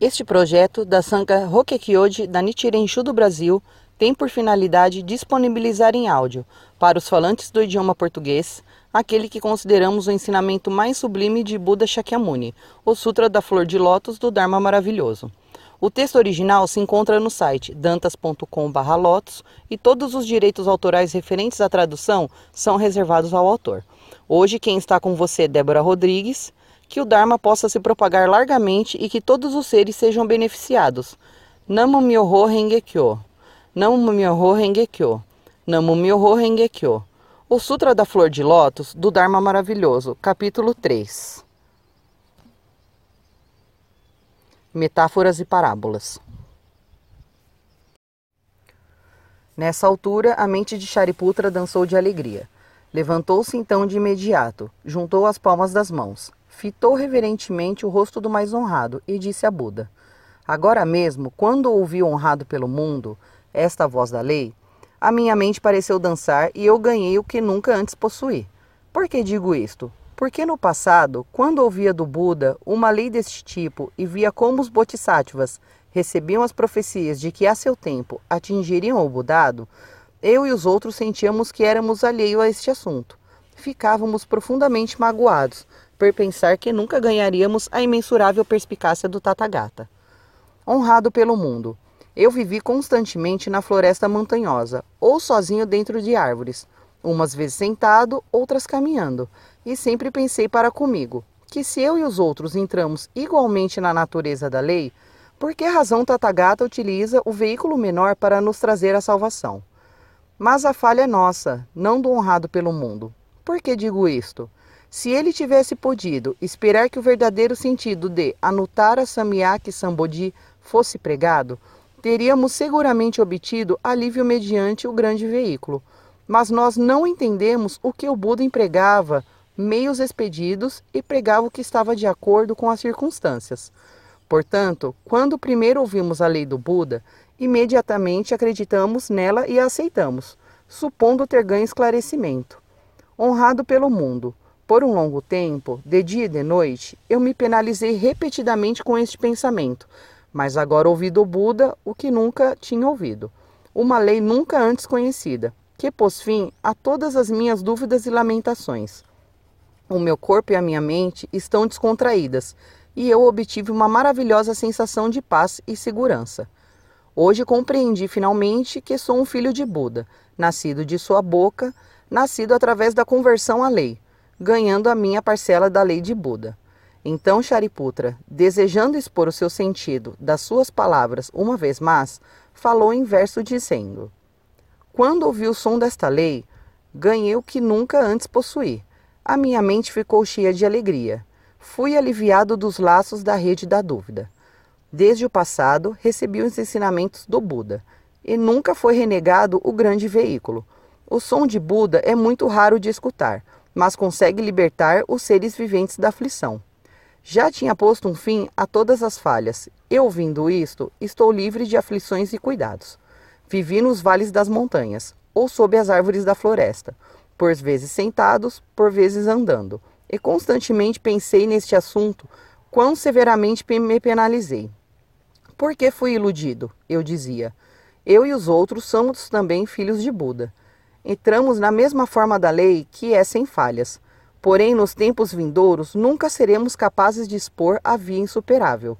Este projeto da Sangha Rokekyoji da Nichiren Shu do Brasil tem por finalidade disponibilizar em áudio, para os falantes do idioma português, aquele que consideramos o ensinamento mais sublime de Buda Shakyamuni, o Sutra da Flor de Lótus do Dharma Maravilhoso. O texto original se encontra no site dantas.com/lotus e todos os direitos autorais referentes à tradução são reservados ao autor. Hoje quem está com você é Débora Rodrigues. Que o Dharma possa se propagar largamente e que todos os seres sejam beneficiados. Namo Myoho Renge Kyo. Namo Myoho Renge Kyo. Namo Myoho Renge Kyo. O Sutra da Flor de Lótus do Dharma Maravilhoso, capítulo 3. Metáforas e parábolas. Nessa altura, a mente de Shariputra dançou de alegria. Levantou-se então de imediato, juntou as palmas das mãos, fitou reverentemente o rosto do mais honrado e disse a Buda: Agora mesmo, quando ouvi honrado pelo mundo esta voz da lei, a minha mente pareceu dançar e eu ganhei o que nunca antes possuí. Por que digo isto? Porque no passado, quando ouvia do Buda uma lei deste tipo e via como os bodhisattvas recebiam as profecias de que a seu tempo atingiriam o Budado, eu e os outros sentíamos que éramos alheio a este assunto. Ficávamos profundamente magoados, por pensar que nunca ganharíamos a imensurável perspicácia do Tathagata. Honrado pelo mundo, eu vivi constantemente na floresta montanhosa, ou sozinho dentro de árvores, umas vezes sentado, outras caminhando, e sempre pensei para comigo que se eu e os outros entramos igualmente na natureza da lei, por que razão Tathagata utiliza o veículo menor para nos trazer a salvação? Mas a falha é nossa, não do honrado pelo mundo. Por que digo isto? Se ele tivesse podido esperar que o verdadeiro sentido de Anuttara Samyak Sambodhi fosse pregado, teríamos seguramente obtido alívio mediante o grande veículo. Mas nós não entendemos o que o Buda empregava, meios expedidos, e pregava o que estava de acordo com as circunstâncias. Portanto, quando primeiro ouvimos a lei do Buda, imediatamente acreditamos nela e a aceitamos, supondo ter ganho esclarecimento. Honrado pelo mundo, por um longo tempo, de dia e de noite, eu me penalizei repetidamente com este pensamento, mas agora ouvi do Buda o que nunca tinha ouvido, uma lei nunca antes conhecida, que pôs fim a todas as minhas dúvidas e lamentações. O meu corpo e a minha mente estão descontraídas e eu obtive uma maravilhosa sensação de paz e segurança. Hoje compreendi finalmente que sou um filho de Buda, nascido de sua boca, nascido através da conversão à lei ganhando a minha parcela da lei de Buda. Então Shariputra, desejando expor o seu sentido das suas palavras uma vez mais, falou em verso dizendo: Quando ouvi o som desta lei, ganhei o que nunca antes possuí. A minha mente ficou cheia de alegria. Fui aliviado dos laços da rede da dúvida. Desde o passado, recebi os ensinamentos do Buda, e nunca foi renegado o grande veículo. O som de Buda é muito raro de escutar, mas consegue libertar os seres viventes da aflição. Já tinha posto um fim a todas as falhas. Eu, ouvindo isto, estou livre de aflições e cuidados. Vivi nos vales das montanhas, ou sob as árvores da floresta, por vezes sentados, por vezes andando, e constantemente pensei neste assunto, quão severamente me penalizei. Por que fui iludido? Eu dizia. Eu e os outros somos também filhos de Buda entramos na mesma forma da lei que é sem falhas. Porém, nos tempos vindouros, nunca seremos capazes de expor a via insuperável.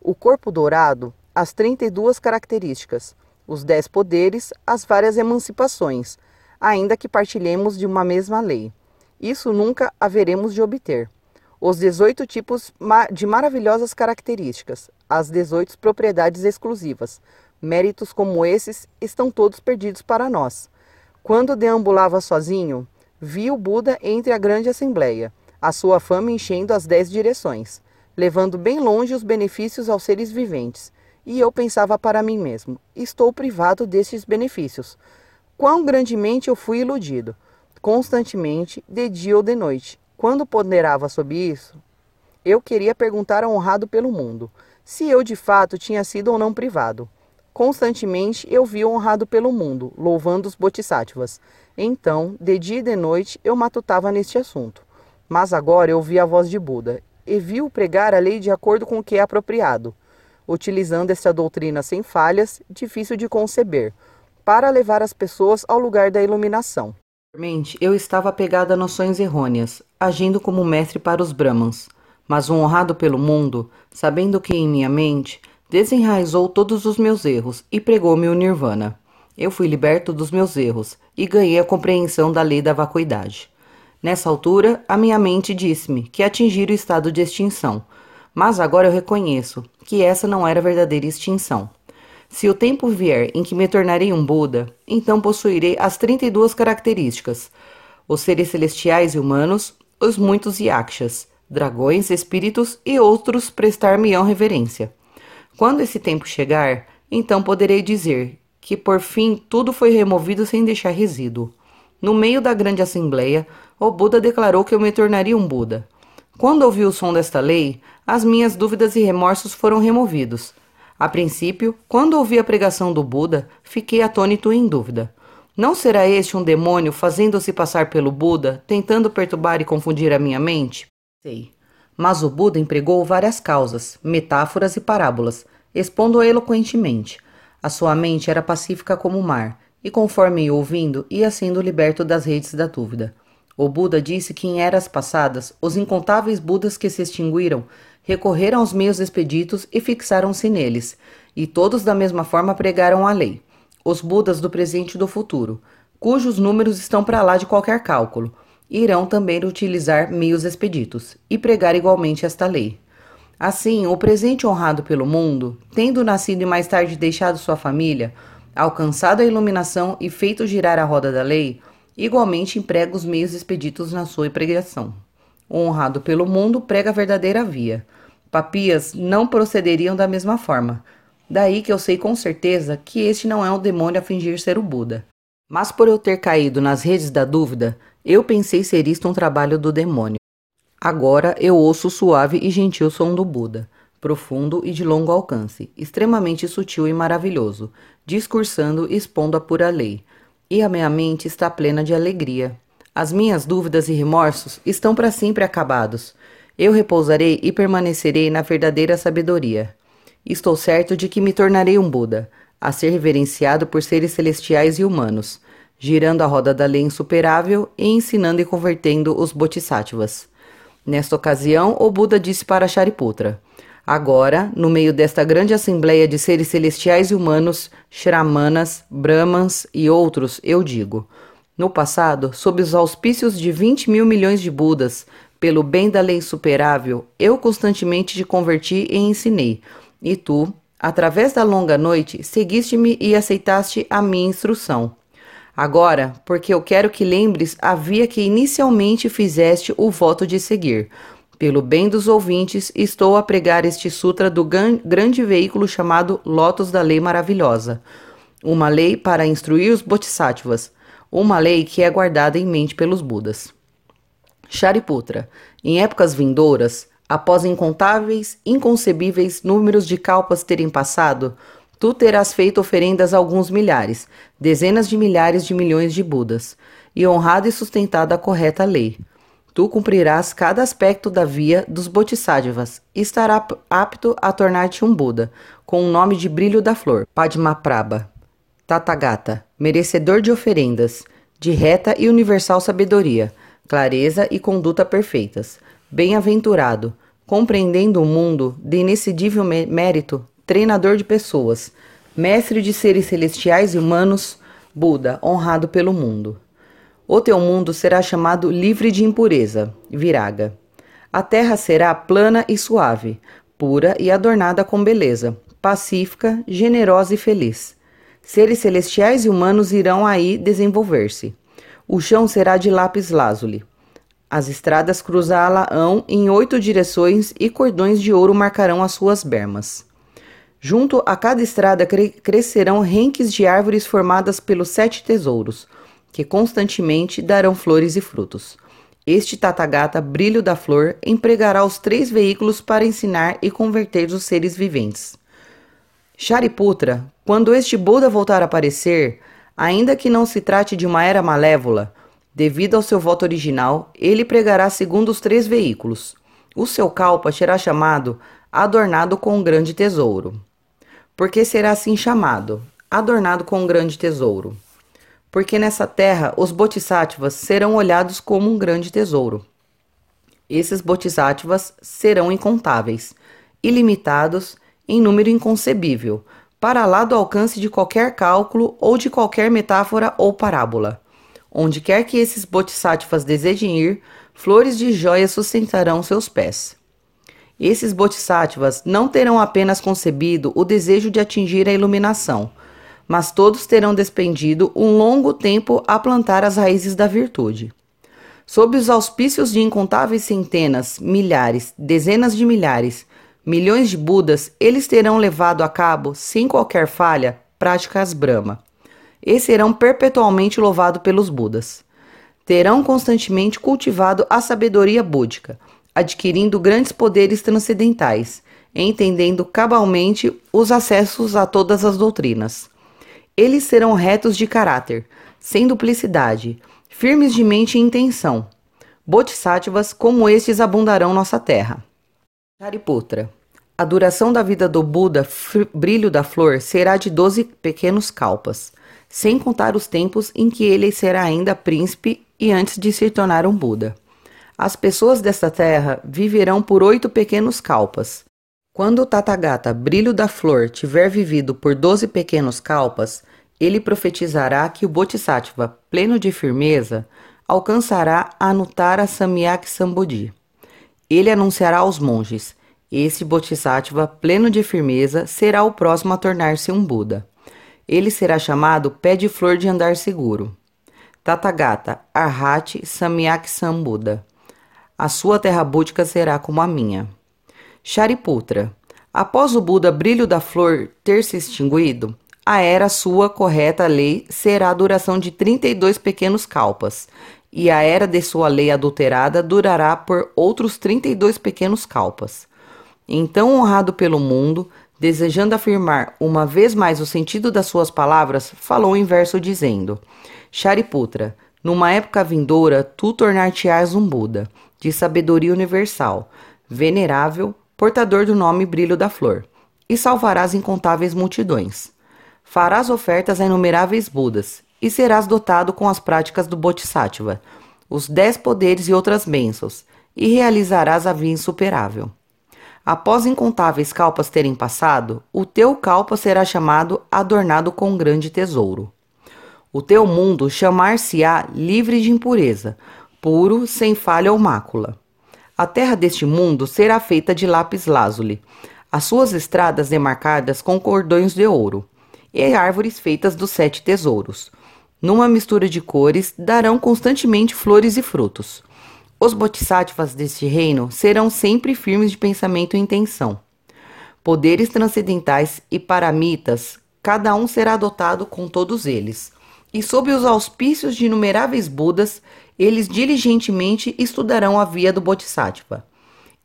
O corpo dourado, as 32 características, os dez poderes, as várias emancipações, ainda que partilhemos de uma mesma lei. Isso nunca haveremos de obter. Os 18 tipos de maravilhosas características, as 18 propriedades exclusivas, méritos como esses estão todos perdidos para nós. Quando deambulava sozinho, vi o Buda entre a grande assembleia, a sua fama enchendo as dez direções, levando bem longe os benefícios aos seres viventes. E eu pensava para mim mesmo: estou privado destes benefícios. Quão grandemente eu fui iludido, constantemente, de dia ou de noite. Quando ponderava sobre isso, eu queria perguntar ao honrado pelo mundo se eu de fato tinha sido ou não privado. Constantemente eu vi honrado pelo mundo, louvando os bodhisattvas. Então, de dia e de noite, eu matutava neste assunto. Mas agora eu vi a voz de Buda, e vi-o pregar a lei de acordo com o que é apropriado. utilizando esta doutrina sem falhas, difícil de conceber, para levar as pessoas ao lugar da iluminação. Anteriormente, eu estava apegado a noções errôneas, agindo como mestre para os Brahmans, mas honrado pelo mundo, sabendo que em minha mente, desenraizou todos os meus erros e pregou-me o nirvana. Eu fui liberto dos meus erros e ganhei a compreensão da lei da vacuidade. Nessa altura, a minha mente disse-me que atingira o estado de extinção, mas agora eu reconheço que essa não era verdadeira extinção. Se o tempo vier em que me tornarei um Buda, então possuirei as 32 características: os seres celestiais e humanos, os muitos yakshas, dragões, espíritos e outros prestar-me-ão reverência. Quando esse tempo chegar, então poderei dizer que por fim tudo foi removido sem deixar resíduo. No meio da grande assembleia, o Buda declarou que eu me tornaria um Buda. Quando ouvi o som desta lei, as minhas dúvidas e remorsos foram removidos. A princípio, quando ouvi a pregação do Buda, fiquei atônito e em dúvida. Não será este um demônio fazendo-se passar pelo Buda, tentando perturbar e confundir a minha mente? Sei. Mas o Buda empregou várias causas, metáforas e parábolas, expondo-a eloquentemente, a sua mente era pacífica como o mar, e conforme ia ouvindo, ia sendo liberto das redes da dúvida. O Buda disse que em eras passadas, os incontáveis Budas que se extinguiram recorreram aos meios expeditos e fixaram-se neles, e todos da mesma forma pregaram a lei. Os Budas do presente e do futuro, cujos números estão para lá de qualquer cálculo, irão também utilizar meios expeditos e pregar igualmente esta lei. Assim, o presente honrado pelo mundo, tendo nascido e mais tarde deixado sua família, alcançado a iluminação e feito girar a roda da lei, igualmente emprega os meios expeditos na sua pregação. O honrado pelo mundo prega a verdadeira via. Papias não procederiam da mesma forma. Daí que eu sei com certeza que este não é um demônio a fingir ser o Buda. Mas por eu ter caído nas redes da dúvida, eu pensei ser isto um trabalho do demônio. Agora eu ouço o suave e gentil som do Buda, profundo e de longo alcance, extremamente sutil e maravilhoso, discursando e expondo a pura lei. E a minha mente está plena de alegria. As minhas dúvidas e remorsos estão para sempre acabados. Eu repousarei e permanecerei na verdadeira sabedoria. Estou certo de que me tornarei um Buda, a ser reverenciado por seres celestiais e humanos, girando a roda da lei insuperável e ensinando e convertendo os bodhisattvas. Nesta ocasião, o Buda disse para Shariputra: Agora, no meio desta grande assembleia de seres celestiais e humanos, Shramanas, Brahmans e outros, eu digo: No passado, sob os auspícios de 20 mil milhões de Budas, pelo bem da lei insuperável, eu constantemente te converti e ensinei, e tu, através da longa noite, seguiste-me e aceitaste a minha instrução. Agora, porque eu quero que lembres a via que inicialmente fizeste o voto de seguir. Pelo bem dos ouvintes, estou a pregar este sutra do grande veículo chamado Lotus da Lei Maravilhosa. Uma lei para instruir os bodhisattvas. Uma lei que é guardada em mente pelos Budas. Shariputra, em épocas vindouras, após incontáveis, inconcebíveis números de kalpas terem passado, Tu terás feito oferendas a alguns milhares, dezenas de milhares de milhões de Budas, e honrado e sustentado a correta lei. Tu cumprirás cada aspecto da via dos Bodhisattvas e estará apto a tornar-te um Buda, com o nome de brilho da flor, Padmaprabha, Tathagata, merecedor de oferendas, de reta e universal sabedoria, clareza e conduta perfeitas, bem-aventurado, compreendendo o mundo de inexcedível mérito treinador de pessoas, mestre de seres celestiais e humanos, Buda, honrado pelo mundo. O teu mundo será chamado livre de impureza, viraga. A terra será plana e suave, pura e adornada com beleza, pacífica, generosa e feliz. Seres celestiais e humanos irão aí desenvolver-se. O chão será de lápis lazuli. As estradas cruzá-la-ão em oito direções e cordões de ouro marcarão as suas bermas. Junto a cada estrada cre crescerão renques de árvores formadas pelos sete tesouros, que constantemente darão flores e frutos. Este Tathagata, brilho da flor, empregará os três veículos para ensinar e converter os seres viventes. Shariputra, quando este Buda voltar a aparecer, ainda que não se trate de uma era malévola, devido ao seu voto original, ele pregará segundo os três veículos. O seu kalpa será chamado adornado com um grande tesouro. Porque será assim chamado, adornado com um grande tesouro. Porque nessa terra os bodhisattvas serão olhados como um grande tesouro. Esses bodhisattvas serão incontáveis, ilimitados, em número inconcebível, para lá do alcance de qualquer cálculo ou de qualquer metáfora ou parábola. Onde quer que esses bodhisattvas desejem ir, flores de joias sustentarão seus pés. Esses bodhisattvas não terão apenas concebido o desejo de atingir a iluminação, mas todos terão despendido um longo tempo a plantar as raízes da virtude. Sob os auspícios de incontáveis centenas, milhares, dezenas de milhares, milhões de Budas, eles terão levado a cabo, sem qualquer falha, práticas Brahma. E serão perpetualmente louvados pelos Budas. Terão constantemente cultivado a sabedoria búdica, adquirindo grandes poderes transcendentais, entendendo cabalmente os acessos a todas as doutrinas. Eles serão retos de caráter, sem duplicidade, firmes de mente e intenção. Bodhisattvas como estes abundarão nossa terra. Shariputra. A duração da vida do Buda, brilho da flor, será de doze pequenos kalpas, sem contar os tempos em que ele será ainda príncipe e antes de se tornar um Buda. As pessoas desta terra viverão por oito pequenos kalpas. Quando o Tathagata, brilho da flor, tiver vivido por doze pequenos kalpas, ele profetizará que o Bodhisattva, pleno de firmeza, alcançará Anuttara Samyak Sambodhi. Ele anunciará aos monges: esse Bodhisattva, pleno de firmeza, será o próximo a tornar-se um Buda. Ele será chamado pé de flor de andar seguro. Tathagata, Arhati Samyak Sambuddha. A sua terra búdica será como a minha. Shariputra. Após o Buda brilho da flor ter se extinguido, a era sua correta lei será a duração de 32 pequenos kalpas, e a era de sua lei adulterada durará por outros 32 pequenos kalpas. Então, honrado pelo mundo, desejando afirmar uma vez mais o sentido das suas palavras, falou em verso dizendo: Shariputra, numa época vindoura, tu tornar-te-ás um Buda de sabedoria universal, venerável, portador do nome brilho da flor, e salvarás incontáveis multidões. Farás ofertas a inumeráveis Budas, e serás dotado com as práticas do Bodhisattva, os dez poderes e outras bênçãos, e realizarás a via insuperável. Após incontáveis calpas terem passado, o teu calpa será chamado adornado com um grande tesouro. O teu mundo chamar-se-á livre de impureza, puro, sem falha ou mácula. A terra deste mundo será feita de lápis lazuli, as suas estradas demarcadas com cordões de ouro, e árvores feitas dos sete tesouros. Numa mistura de cores, darão constantemente flores e frutos. Os bodhisattvas deste reino serão sempre firmes de pensamento e intenção. Poderes transcendentais e paramitas, cada um será dotado com todos eles. E sob os auspícios de inumeráveis Budas, eles diligentemente estudarão a via do Bodhisattva.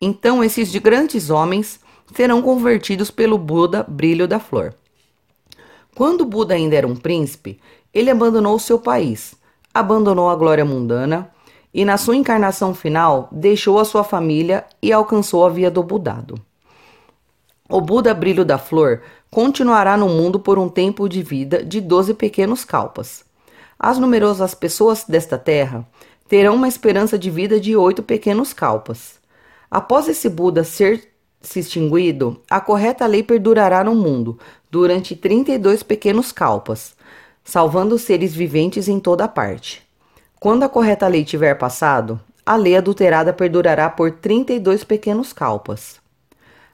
Então esses grandes homens serão convertidos pelo Buda brilho da flor. Quando Buda ainda era um príncipe, ele abandonou seu país, abandonou a glória mundana e, na sua encarnação final, deixou a sua família e alcançou a via do Budado. O Buda brilho da flor continuará no mundo por um tempo de vida de doze pequenos kalpas. As numerosas pessoas desta terra terão uma esperança de vida de oito pequenos kalpas. Após esse Buda ser se extinguido, a correta lei perdurará no mundo durante 32 pequenos kalpas, salvando seres viventes em toda parte. Quando a correta lei tiver passado, a lei adulterada perdurará por 32 pequenos kalpas.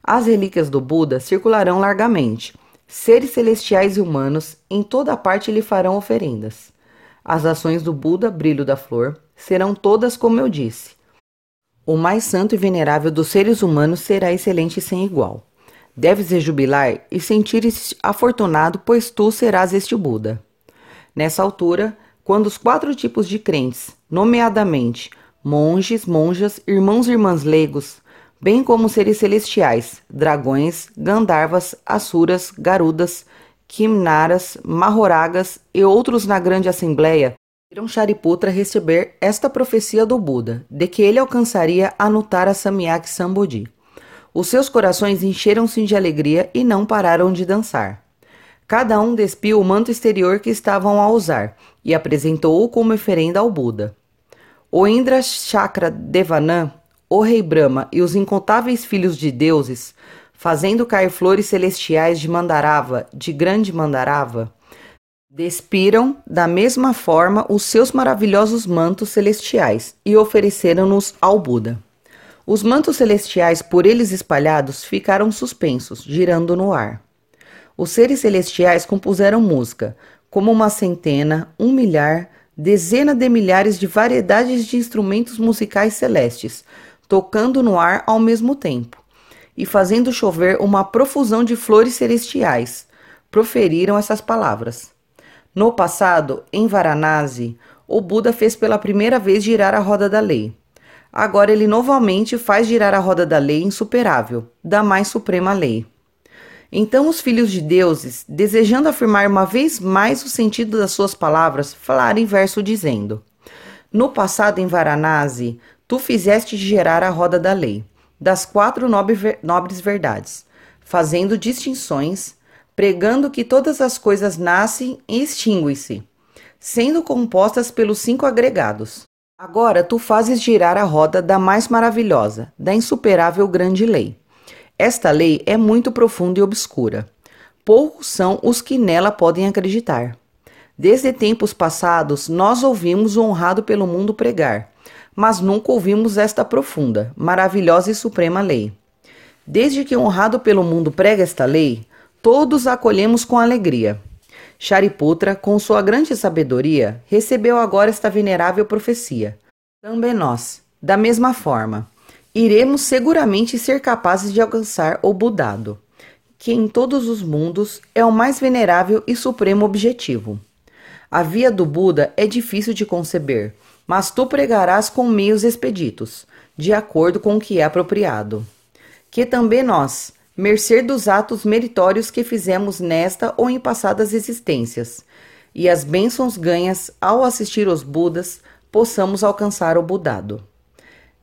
As relíquias do Buda circularão largamente. Seres celestiais e humanos em toda parte lhe farão oferendas. As ações do Buda, brilho da flor, serão todas como eu disse. O mais santo e venerável dos seres humanos será excelente sem igual. Deves rejubilar e sentir-se afortunado, pois tu serás este Buda. Nessa altura, quando os quatro tipos de crentes, nomeadamente monges, monjas, irmãos e irmãs leigos, bem como seres celestiais, dragões, gandharvas, asuras, garudas, Kimnaras, Mahoragas e outros na grande assembleia viram Shariputra receber esta profecia do Buda, de que ele alcançaria a Nuttara Samyak Sambodhi. Os seus corações encheram-se de alegria e não pararam de dançar. Cada um despiu o manto exterior que estavam a usar e apresentou-o como oferenda ao Buda. O Indra Chakra Devanam, o rei Brahma e os incontáveis filhos de deuses, fazendo cair flores celestiais de Mandarava, de grande Mandarava, despiram da mesma forma os seus maravilhosos mantos celestiais e ofereceram-nos ao Buda. Os mantos celestiais, por eles espalhados, ficaram suspensos, girando no ar. Os seres celestiais compuseram música, como uma centena, um milhar, dezena de milhares de variedades de instrumentos musicais celestes, tocando no ar ao mesmo tempo, e fazendo chover uma profusão de flores celestiais, proferiram essas palavras. No passado, em Varanasi, o Buda fez pela primeira vez girar a roda da lei. Agora ele novamente faz girar a roda da lei insuperável, da mais suprema lei. Então os filhos de deuses, desejando afirmar uma vez mais o sentido das suas palavras, falaram em verso dizendo: No passado em Varanasi, tu fizeste gerar a roda da lei, das quatro nobres verdades, fazendo distinções, pregando que todas as coisas nascem e extinguem-se, sendo compostas pelos cinco agregados. Agora tu fazes girar a roda da mais maravilhosa, da insuperável grande lei esta lei é muito profunda e obscura. Poucos são os que nela podem acreditar. Desde tempos passados, nós ouvimos o honrado pelo mundo pregar, mas nunca ouvimos esta profunda, maravilhosa e suprema lei. Desde que honrado pelo mundo prega esta lei, todos a acolhemos com alegria. Shariputra, com sua grande sabedoria, recebeu agora esta venerável profecia. Também nós, da mesma forma iremos seguramente ser capazes de alcançar o Budado, que em todos os mundos é o mais venerável e supremo objetivo. A via do Buda é difícil de conceber, mas tu pregarás com meios expeditos, de acordo com o que é apropriado. Que também nós, mercê dos atos meritórios que fizemos nesta ou em passadas existências, e as bênçãos ganhas ao assistir os Budas, possamos alcançar o Budado.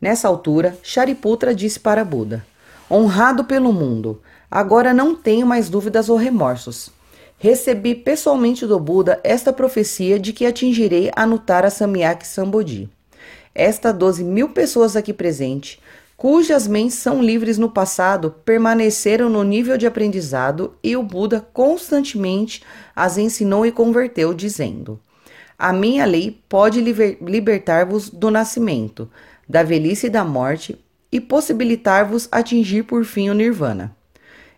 Nessa altura, Shariputra disse para Buda: Honrado pelo mundo, agora não tenho mais dúvidas ou remorsos. Recebi pessoalmente do Buda esta profecia de que atingirei a Nuttara Samyak Sambodhi. Esta 12 mil pessoas aqui presentes, cujas mentes são livres no passado, permaneceram no nível de aprendizado e o Buda constantemente as ensinou e converteu, dizendo: A minha lei pode libertar-vos do nascimento da velhice e da morte e possibilitar-vos atingir por fim o nirvana.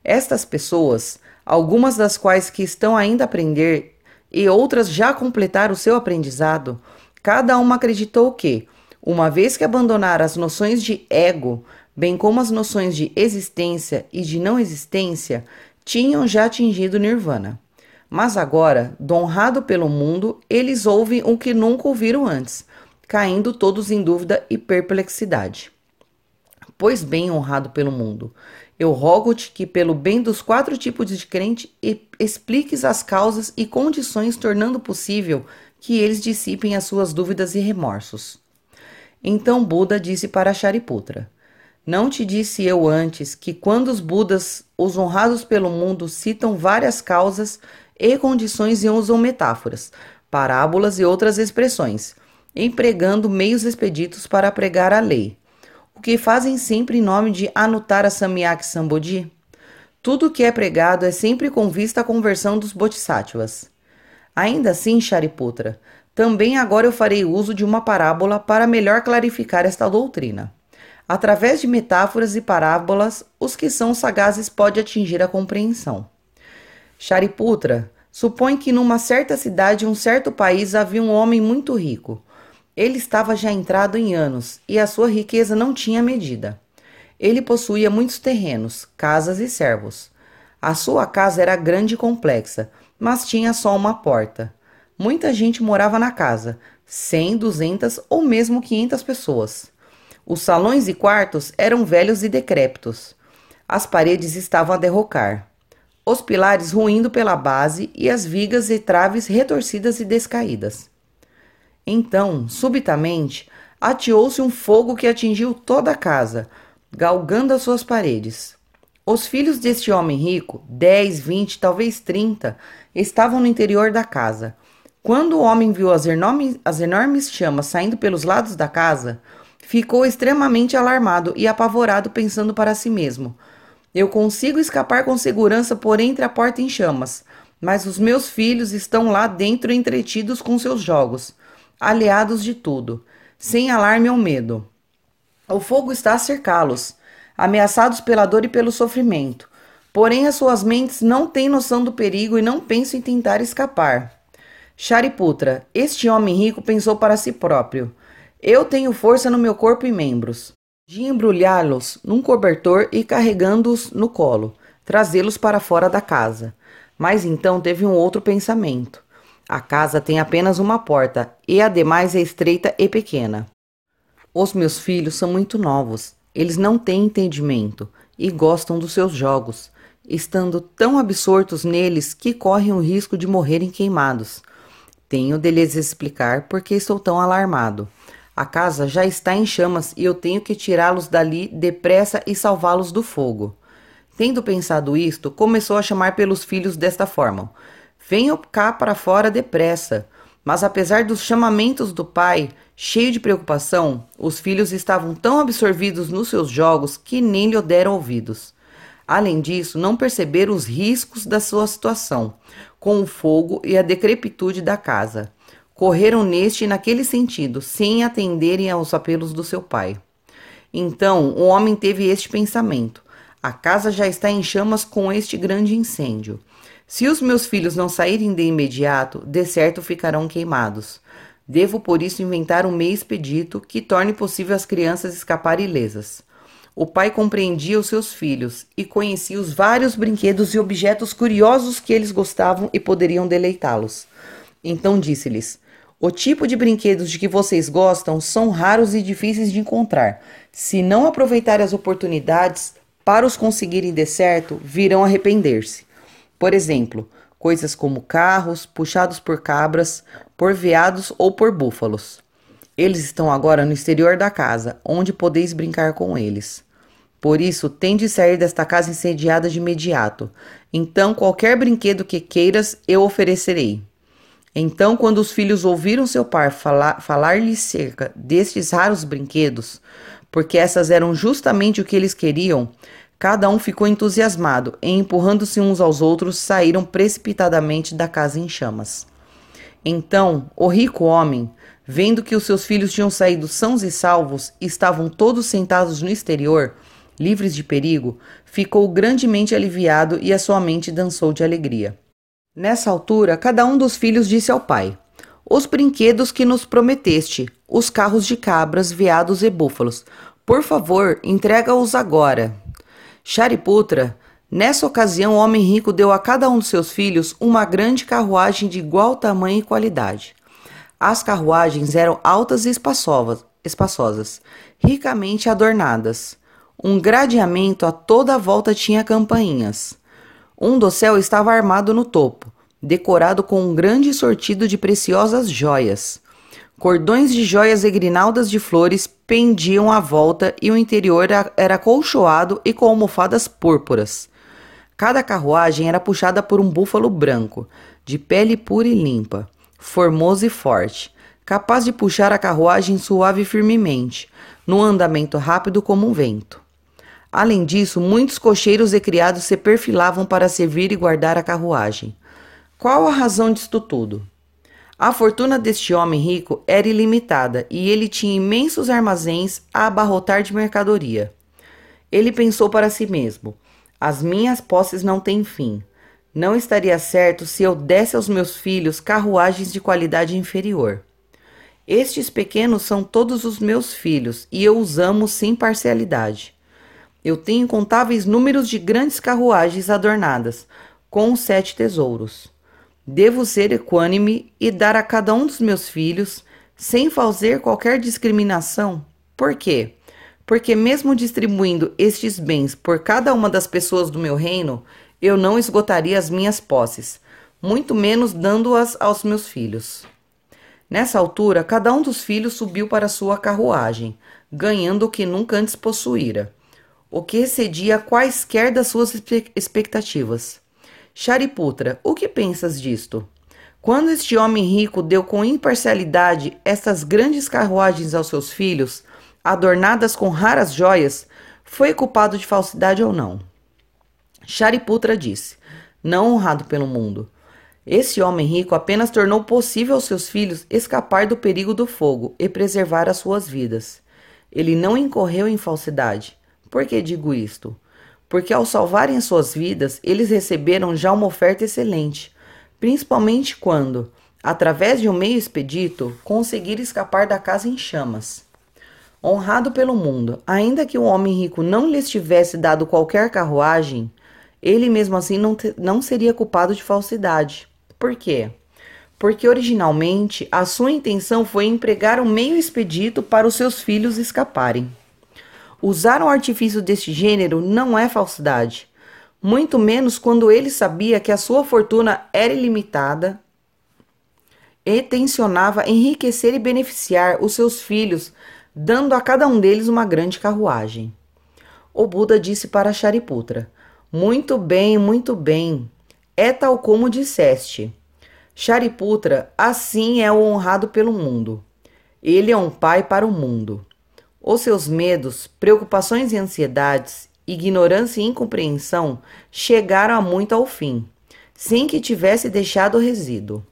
Estas pessoas, algumas das quais que estão ainda a aprender e outras já completaram o seu aprendizado, cada uma acreditou que, uma vez que abandonaram as noções de ego, bem como as noções de existência e de não existência, tinham já atingido nirvana. Mas agora, donrado pelo mundo, eles ouvem o que nunca ouviram antes, caindo todos em dúvida e perplexidade. Pois bem, honrado pelo mundo, eu rogo-te que, pelo bem dos quatro tipos de crente, expliques as causas e condições tornando possível que eles dissipem as suas dúvidas e remorsos. Então Buda disse para Shariputra: Não te disse eu antes que, quando os Budas, os honrados pelo mundo, citam várias causas e condições e usam metáforas, parábolas e outras expressões, empregando meios expeditos para pregar a lei, o que fazem sempre em nome de Anuttara Samyak Sambodhi. Tudo o que é pregado é sempre com vista à conversão dos bodhisattvas. Ainda assim, Shariputra, também agora eu farei uso de uma parábola para melhor clarificar esta doutrina. Através de metáforas e parábolas, os que são sagazes podem atingir a compreensão. Shariputra, supõe que numa certa cidade, um certo país, havia um homem muito rico, ele estava já entrado em anos e a sua riqueza não tinha medida. Ele possuía muitos terrenos, casas e servos. A sua casa era grande e complexa, mas tinha só uma porta. Muita gente morava na casa, cem, duzentas ou mesmo quinhentas pessoas. Os salões e quartos eram velhos e decrépitos. As paredes estavam a derrocar. Os pilares ruindo pela base e as vigas e traves retorcidas e descaídas. Então, subitamente, ateou-se um fogo que atingiu toda a casa, galgando as suas paredes. Os filhos deste homem rico, dez, vinte, talvez trinta, estavam no interior da casa. Quando o homem viu as enormes, as enormes chamas saindo pelos lados da casa, ficou extremamente alarmado e apavorado, pensando para si mesmo: Eu consigo escapar com segurança por entre a porta em chamas, mas os meus filhos estão lá dentro entretidos com seus jogos, aliados de tudo, sem alarme ou medo. O fogo está a cercá-los, ameaçados pela dor e pelo sofrimento. Porém, as suas mentes não têm noção do perigo e não pensam em tentar escapar. Shariputra, este homem rico pensou para si próprio: Eu tenho força no meu corpo e membros. De embrulhá-los num cobertor e carregando-os no colo, trazê-los para fora da casa. Mas então teve um outro pensamento. A casa tem apenas uma porta e ademais é estreita e pequena. Os meus filhos são muito novos, eles não têm entendimento e gostam dos seus jogos, estando tão absortos neles que correm o risco de morrerem queimados. Tenho de lhes explicar por que estou tão alarmado. A casa já está em chamas e eu tenho que tirá-los dali depressa e salvá-los do fogo. Tendo pensado isto, começou a chamar pelos filhos desta forma: Venham cá para fora depressa. Mas apesar dos chamamentos do pai, cheio de preocupação, os filhos estavam tão absorvidos nos seus jogos que nem lhe deram ouvidos. Além disso, não perceberam os riscos da sua situação, com o fogo e a decrepitude da casa. Correram neste e naquele sentido, sem atenderem aos apelos do seu pai. Então o homem teve este pensamento: a casa já está em chamas com este grande incêndio. Se os meus filhos não saírem de imediato, de certo ficarão queimados. Devo por isso inventar um meio expedito que torne possível as crianças escapar ilesas. O pai compreendia os seus filhos e conhecia os vários brinquedos e objetos curiosos que eles gostavam e poderiam deleitá-los. Então disse-lhes: O tipo de brinquedos de que vocês gostam são raros e difíceis de encontrar. Se não aproveitarem as oportunidades para os conseguirem de certo, virão arrepender-se. Por exemplo, coisas como carros puxados por cabras, por veados ou por búfalos. Eles estão agora no exterior da casa, onde podeis brincar com eles. Por isso, tende sair desta casa incendiada de imediato. Então, qualquer brinquedo que queiras, eu oferecerei. Então, quando os filhos ouviram seu pai falar-lhe falar cerca destes raros brinquedos, porque essas eram justamente o que eles queriam, Cada um ficou entusiasmado e, empurrando-se uns aos outros, saíram precipitadamente da casa em chamas. Então, o rico homem, vendo que os seus filhos tinham saído sãos e salvos e estavam todos sentados no exterior, livres de perigo, ficou grandemente aliviado e a sua mente dançou de alegria. Nessa altura, cada um dos filhos disse ao pai: Os brinquedos que nos prometeste, os carros de cabras, veados e búfalos, por favor, entrega-os agora. Shariputra, nessa ocasião o homem rico deu a cada um de seus filhos uma grande carruagem de igual tamanho e qualidade. As carruagens eram altas e espaçosas, ricamente adornadas. Um gradeamento a toda a volta tinha campainhas. Um dossel estava armado no topo, decorado com um grande sortido de preciosas joias. Cordões de joias e grinaldas de flores pendiam à volta e o interior era colchoado e com almofadas púrpuras. Cada carruagem era puxada por um búfalo branco, de pele pura e limpa, formoso e forte, capaz de puxar a carruagem suave e firmemente, num andamento rápido como um vento. Além disso, muitos cocheiros e criados se perfilavam para servir e guardar a carruagem. Qual a razão disto tudo? A fortuna deste homem rico era ilimitada e ele tinha imensos armazéns a abarrotar de mercadoria. Ele pensou para si mesmo: as minhas posses não têm fim. Não estaria certo se eu desse aos meus filhos carruagens de qualidade inferior. Estes pequenos são todos os meus filhos e eu os amo sem parcialidade. Eu tenho incontáveis números de grandes carruagens adornadas com sete tesouros. Devo ser equânime e dar a cada um dos meus filhos, sem fazer qualquer discriminação. Por quê? Porque, mesmo distribuindo estes bens por cada uma das pessoas do meu reino, eu não esgotaria as minhas posses, muito menos dando-as aos meus filhos. Nessa altura, cada um dos filhos subiu para sua carruagem, ganhando o que nunca antes possuíra. o que excedia quaisquer das suas expectativas. Shariputra, o que pensas disto? Quando este homem rico deu com imparcialidade estas grandes carruagens aos seus filhos, adornadas com raras joias, foi culpado de falsidade ou não? Shariputra disse: Não honrado pelo mundo. Esse homem rico apenas tornou possível aos seus filhos escapar do perigo do fogo e preservar as suas vidas. Ele não incorreu em falsidade. Por que digo isto? Porque ao salvarem suas vidas, eles receberam já uma oferta excelente, principalmente quando, através de um meio expedito, conseguir escapar da casa em chamas. Honrado pelo mundo, ainda que o homem rico não lhes tivesse dado qualquer carruagem, ele mesmo assim não, não seria culpado de falsidade. Por quê? Porque originalmente a sua intenção foi empregar um meio expedito para os seus filhos escaparem. Usar um artifício deste gênero não é falsidade, muito menos quando ele sabia que a sua fortuna era ilimitada e tensionava enriquecer e beneficiar os seus filhos, dando a cada um deles uma grande carruagem. O Buda disse para Shariputra: Muito bem, muito bem. É tal como disseste. Shariputra, assim é o honrado pelo mundo. Ele é um pai para o mundo. Os seus medos, preocupações e ansiedades ignorância e incompreensão chegaram a muito ao fim, sem que tivesse deixado resíduo.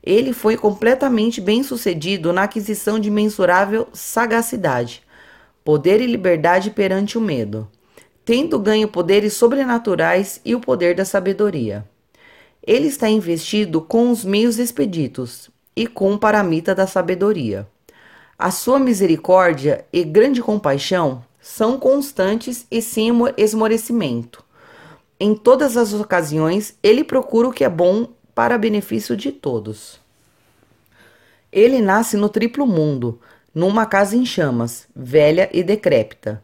Ele foi completamente bem-sucedido na aquisição de mensurável sagacidade, poder e liberdade perante o medo, tendo ganho poderes sobrenaturais e o poder da sabedoria. Ele está investido com os meios expeditos e com o paramita da sabedoria. A sua misericórdia e grande compaixão são constantes e sem esmorecimento. Em todas as ocasiões, ele procura o que é bom para benefício de todos. Ele nasce no triplo mundo, numa casa em chamas, velha e decrépita,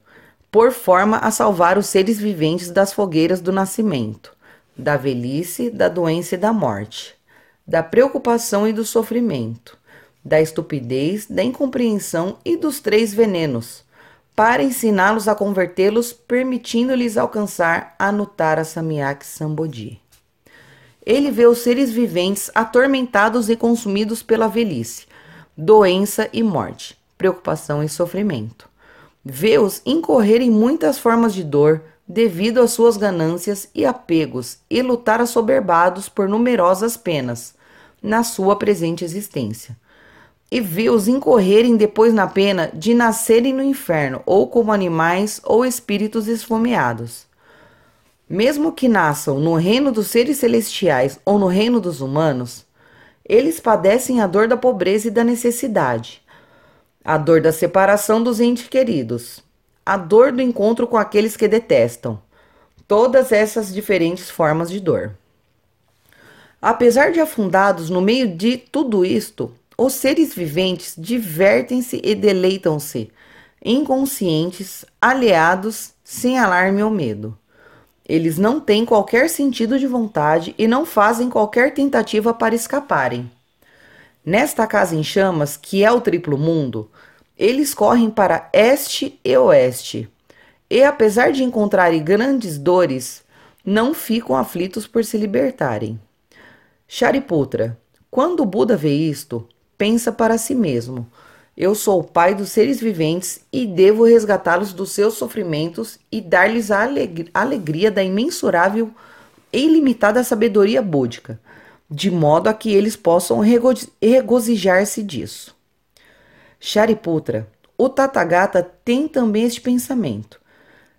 por forma a salvar os seres viventes das fogueiras do nascimento, da velhice, da doença e da morte, da preocupação e do sofrimento, da estupidez, da incompreensão e dos três venenos para ensiná-los a convertê-los, permitindo-lhes alcançar a Nutara Samyak Sambodhi. Ele vê os seres viventes atormentados e consumidos pela velhice, doença e morte, preocupação e sofrimento. Vê-os incorrer em muitas formas de dor devido às suas ganâncias e apegos e lutar assoberbados por numerosas penas na sua presente existência e vê-os incorrerem depois na pena de nascerem no inferno, ou como animais ou espíritos esfomeados. Mesmo que nasçam no reino dos seres celestiais ou no reino dos humanos, eles padecem a dor da pobreza e da necessidade, a dor da separação dos entes queridos, a dor do encontro com aqueles que detestam, todas essas diferentes formas de dor. Apesar de afundados no meio de tudo isto, os seres viventes divertem-se e deleitam-se, inconscientes, aliados, sem alarme ou medo. Eles não têm qualquer sentido de vontade e não fazem qualquer tentativa para escaparem. Nesta casa em chamas, que é o triplo mundo, eles correm para este e oeste, e apesar de encontrarem grandes dores, não ficam aflitos por se libertarem. Shariputra, quando o Buda vê isto, pensa para si mesmo: Eu sou o pai dos seres viventes e devo resgatá-los dos seus sofrimentos e dar-lhes a alegria da imensurável e ilimitada sabedoria búdica, de modo a que eles possam regozijar-se disso. Shariputra, o Tathagata tem também este pensamento.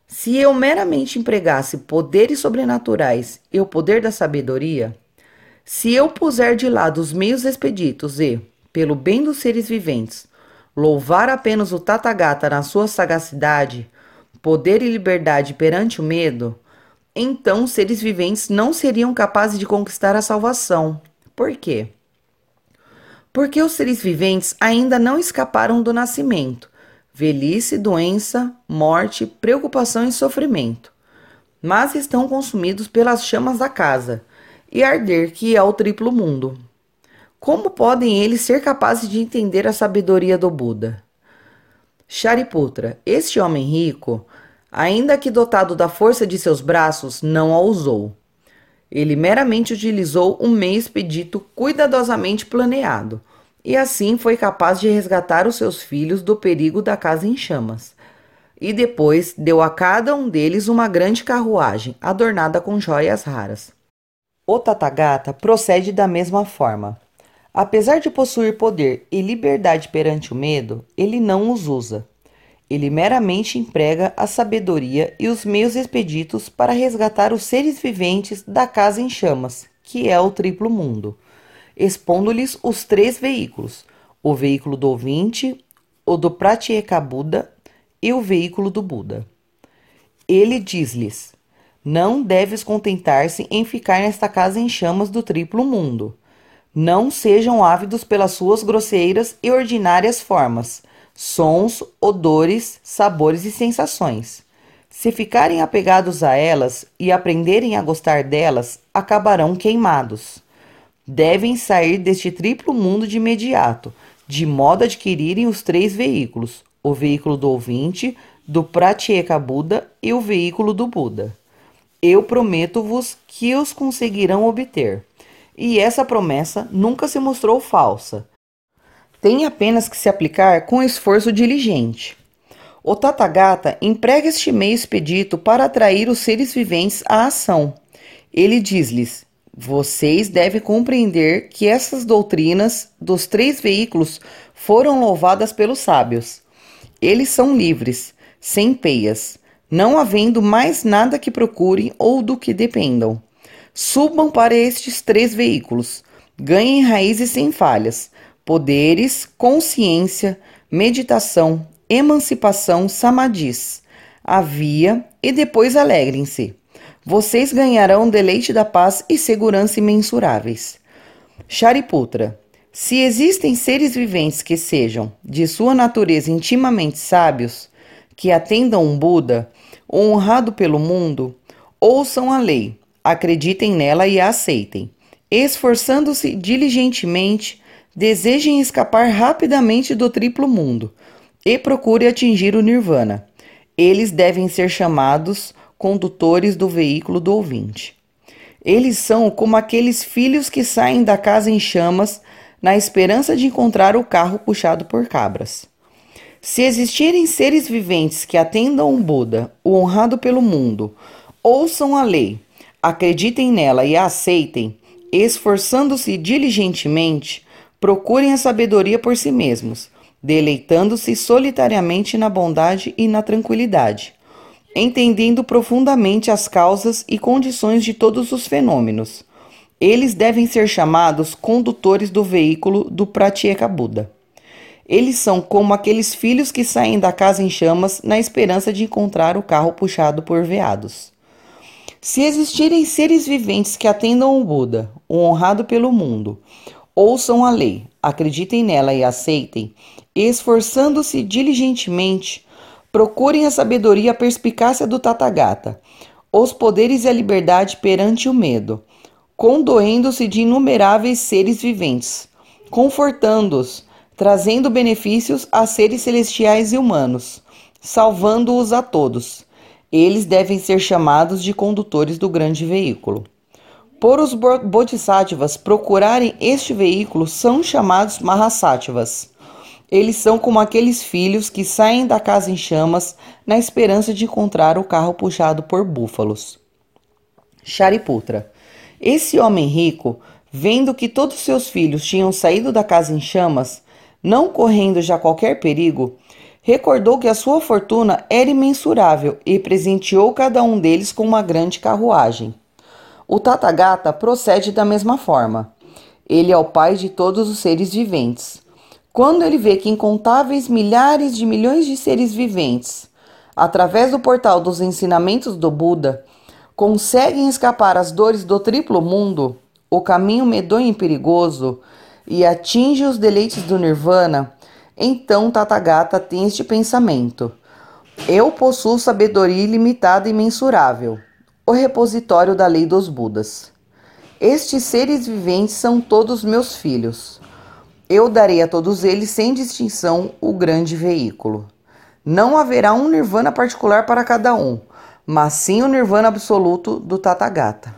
Se eu meramente empregasse poderes sobrenaturais e o poder da sabedoria, se eu puser de lado os meios expeditos e, pelo bem dos seres viventes, louvar apenas o Tathagata na sua sagacidade, poder e liberdade perante o medo, então os seres viventes não seriam capazes de conquistar a salvação. Por quê? Porque os seres viventes ainda não escaparam do nascimento, velhice, doença, morte, preocupação e sofrimento, mas estão consumidos pelas chamas da casa e arder que é o triplo mundo. Como podem eles ser capazes de entender a sabedoria do Buda? Shariputra, este homem rico, Ainda que dotado da força de seus braços, não a usou. Ele meramente utilizou um meio expedito cuidadosamente planeado, e assim foi capaz de resgatar os seus filhos do perigo da casa em chamas. E depois deu a cada um deles uma grande carruagem, adornada com joias raras. O Tathagata procede da mesma forma. Apesar de possuir poder e liberdade perante o medo, ele não os usa. Ele meramente emprega a sabedoria e os meios expeditos para resgatar os seres viventes da casa em chamas, que é o triplo mundo, expondo-lhes os três veículos: o veículo do ouvinte, o do Pratyeka Buda e o veículo do Buda. Ele diz-lhes: Não deves contentar-se em ficar nesta casa em chamas do triplo mundo. Não sejam ávidos pelas suas grosseiras e ordinárias formas sons, odores, sabores e sensações. Se ficarem apegados a elas e aprenderem a gostar delas, acabarão queimados. Devem sair deste triplo mundo de imediato, de modo a adquirirem os três veículos: o veículo do ouvinte, do Pratyeka Buda e o veículo do Buda. Eu prometo-vos que os conseguirão obter. E essa promessa nunca se mostrou falsa tem apenas que se aplicar com esforço diligente. O Tathagata emprega este meio expedito para atrair os seres viventes à ação. Ele diz-lhes: Vocês devem compreender que essas doutrinas dos três veículos foram louvadas pelos sábios. Eles são livres, sem peias, não havendo mais nada que procurem ou do que dependam. Subam para estes três veículos, ganhem raízes sem falhas, poderes, consciência, meditação, emancipação, samadhis. Havia e depois alegrem-se. Vocês ganharão deleite da paz e segurança imensuráveis. Shariputra, se existem seres viventes que sejam, de sua natureza intimamente sábios, que atendam um Buda, honrado pelo mundo, ouçam a lei, acreditem nela e a aceitem, esforçando-se diligentemente desejem escapar rapidamente do triplo mundo e procure atingir o nirvana. Eles devem ser chamados condutores do veículo do ouvinte. Eles são como aqueles filhos que saem da casa em chamas na esperança de encontrar o carro puxado por cabras. Se existirem seres viventes que atendam o Buda, o honrado pelo mundo, ouçam a lei, acreditem nela e a aceitem, esforçando-se diligentemente, Procurem a sabedoria por si mesmos, deleitando-se solitariamente na bondade e na tranquilidade, entendendo profundamente as causas e condições de todos os fenômenos. Eles devem ser chamados condutores do veículo do Pratyeka Buda. Eles são como aqueles filhos que saem da casa em chamas na esperança de encontrar o carro puxado por veados. Se existirem seres viventes que atendam o Buda, o honrado pelo mundo, Ouçam a lei, acreditem nela e aceitem, esforçando-se diligentemente, procurem a sabedoria e a perspicácia do Tathagata, os poderes e a liberdade perante o medo, condoendo-se de inumeráveis seres viventes, confortando-os, trazendo benefícios a seres celestiais e humanos, salvando-os a todos. Eles devem ser chamados de condutores do grande veículo. Por os bodhisattvas procurarem este veículo, são chamados Mahasattvas. Eles são como aqueles filhos que saem da casa em chamas na esperança de encontrar o carro puxado por búfalos. Shariputra. Esse homem rico, vendo que todos seus filhos tinham saído da casa em chamas, não correndo já qualquer perigo, recordou que a sua fortuna era imensurável e presenteou cada um deles com uma grande carruagem. O Tathagata procede da mesma forma. Ele é o pai de todos os seres viventes. Quando ele vê que incontáveis milhares de milhões de seres viventes, através do portal dos ensinamentos do Buda, conseguem escapar às dores do triplo mundo, o caminho medonho e perigoso, e atinge os deleites do Nirvana, então Tathagata tem este pensamento: Eu possuo sabedoria ilimitada e mensurável o repositório da lei dos Budas. Estes seres viventes são todos meus filhos. Eu darei a todos eles, sem distinção, o grande veículo. Não haverá um nirvana particular para cada um, mas sim o nirvana absoluto do Tathagata.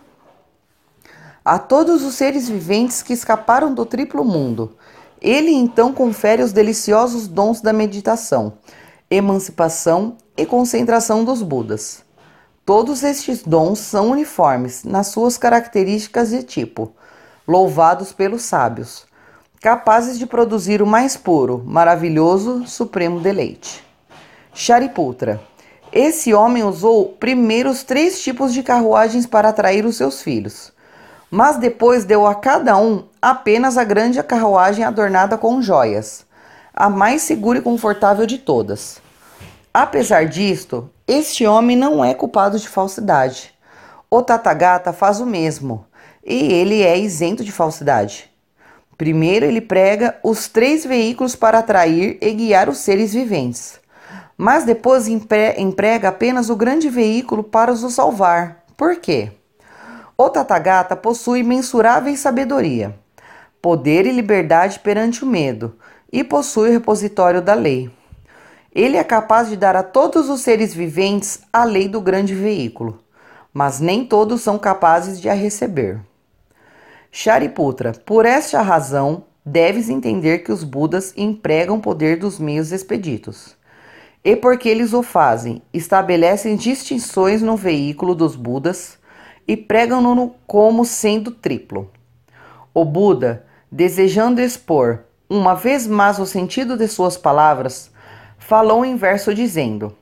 A todos os seres viventes que escaparam do triplo mundo, ele então confere os deliciosos dons da meditação, emancipação e concentração dos Budas. Todos estes dons são uniformes nas suas características e tipo, louvados pelos sábios, capazes de produzir o mais puro, maravilhoso, supremo deleite. Shariputra. Esse homem usou primeiro os três tipos de carruagens para atrair os seus filhos mas depois deu a cada um apenas a grande carruagem adornada com joias, a mais segura e confortável de todas. Apesar disto, este homem não é culpado de falsidade. O Tathagata faz o mesmo, e ele é isento de falsidade. Primeiro, ele prega os três veículos para atrair e guiar os seres viventes, mas depois emprega apenas o grande veículo para os salvar. Por quê? O Tathagata possui mensurável sabedoria, poder e liberdade perante o medo, e possui o repositório da lei. Ele é capaz de dar a todos os seres viventes a lei do grande veículo, mas nem todos são capazes de a receber. Shariputra, por esta razão, deves entender que os Budas empregam o poder dos meios expeditos. E porque eles o fazem, estabelecem distinções no veículo dos Budas e pregam-no como sendo triplo. O Buda, desejando expor uma vez mais o sentido de suas palavras, falou em verso dizendo: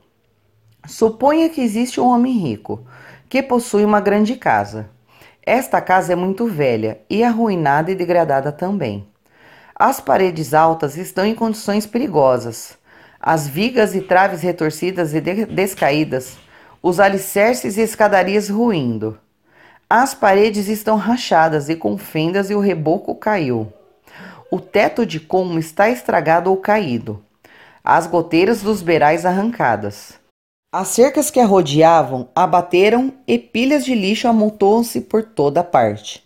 Suponha que existe um homem rico que possui uma grande casa. Esta casa é muito velha e arruinada e degradada também. As paredes altas estão em condições perigosas. As vigas e traves retorcidas e descaídas, os alicerces e escadarias ruindo. As paredes estão rachadas e com fendas e o reboco caiu. O teto de como está estragado ou caído. As goteiras dos beirais arrancadas. As cercas que a rodeavam abateram e pilhas de lixo amontoam-se por toda parte.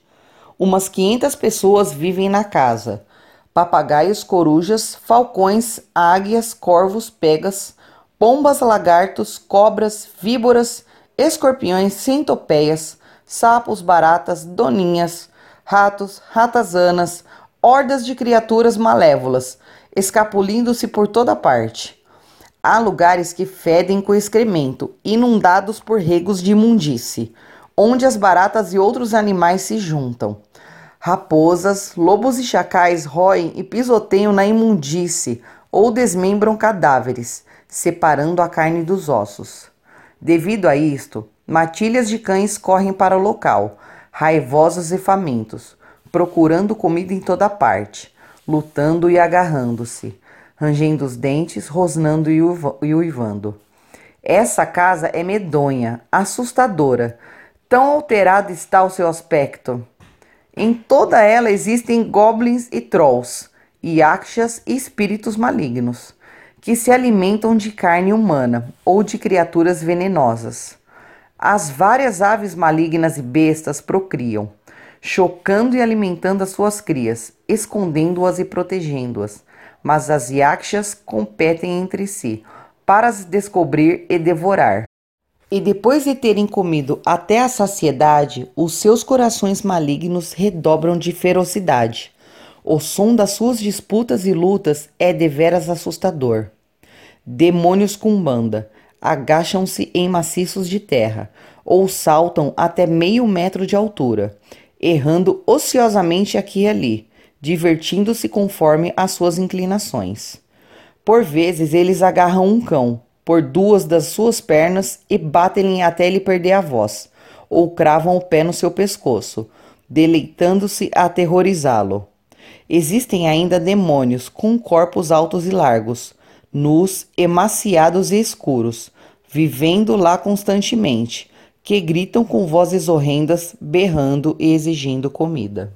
Umas 500 pessoas vivem na casa. Papagaios, corujas, falcões, águias, corvos, pegas, pombas, lagartos, cobras, víboras, escorpiões, centopeias, sapos, baratas, doninhas, ratos, ratazanas, hordas de criaturas malévolas, escapulindo-se por toda parte. Há lugares que fedem com excremento, inundados por regos de imundície, onde as baratas e outros animais se juntam. Raposas, lobos e chacais roem e pisoteiam na imundície ou desmembram cadáveres, separando a carne dos ossos. Devido a isto, Matilhas de cães correm para o local, raivosos e famintos, procurando comida em toda parte, lutando e agarrando-se, rangendo os dentes, rosnando e uivando. Essa casa é medonha, assustadora, tão alterado está o seu aspecto. Em toda ela existem goblins e trolls, yakshas e espíritos malignos, que se alimentam de carne humana ou de criaturas venenosas. As várias aves malignas e bestas procriam, chocando e alimentando as suas crias, escondendo-as e protegendo-as. Mas as yakshas competem entre si para as descobrir e devorar. E depois de terem comido até a saciedade, os seus corações malignos redobram de ferocidade. O som das suas disputas e lutas é deveras assustador. Demônios com banda, agacham-se em maciços de terra ou saltam até meio metro de altura, errando ociosamente aqui e ali, divertindo-se conforme as suas inclinações. Por vezes eles agarram um cão por duas das suas pernas e batem-lhe até ele perder a voz, ou cravam o pé no seu pescoço, deleitando-se a aterrorizá-lo. Existem ainda demônios com corpos altos e largos, nus, emaciados e escuros, vivendo lá constantemente, que gritam com vozes horrendas, berrando e exigindo comida.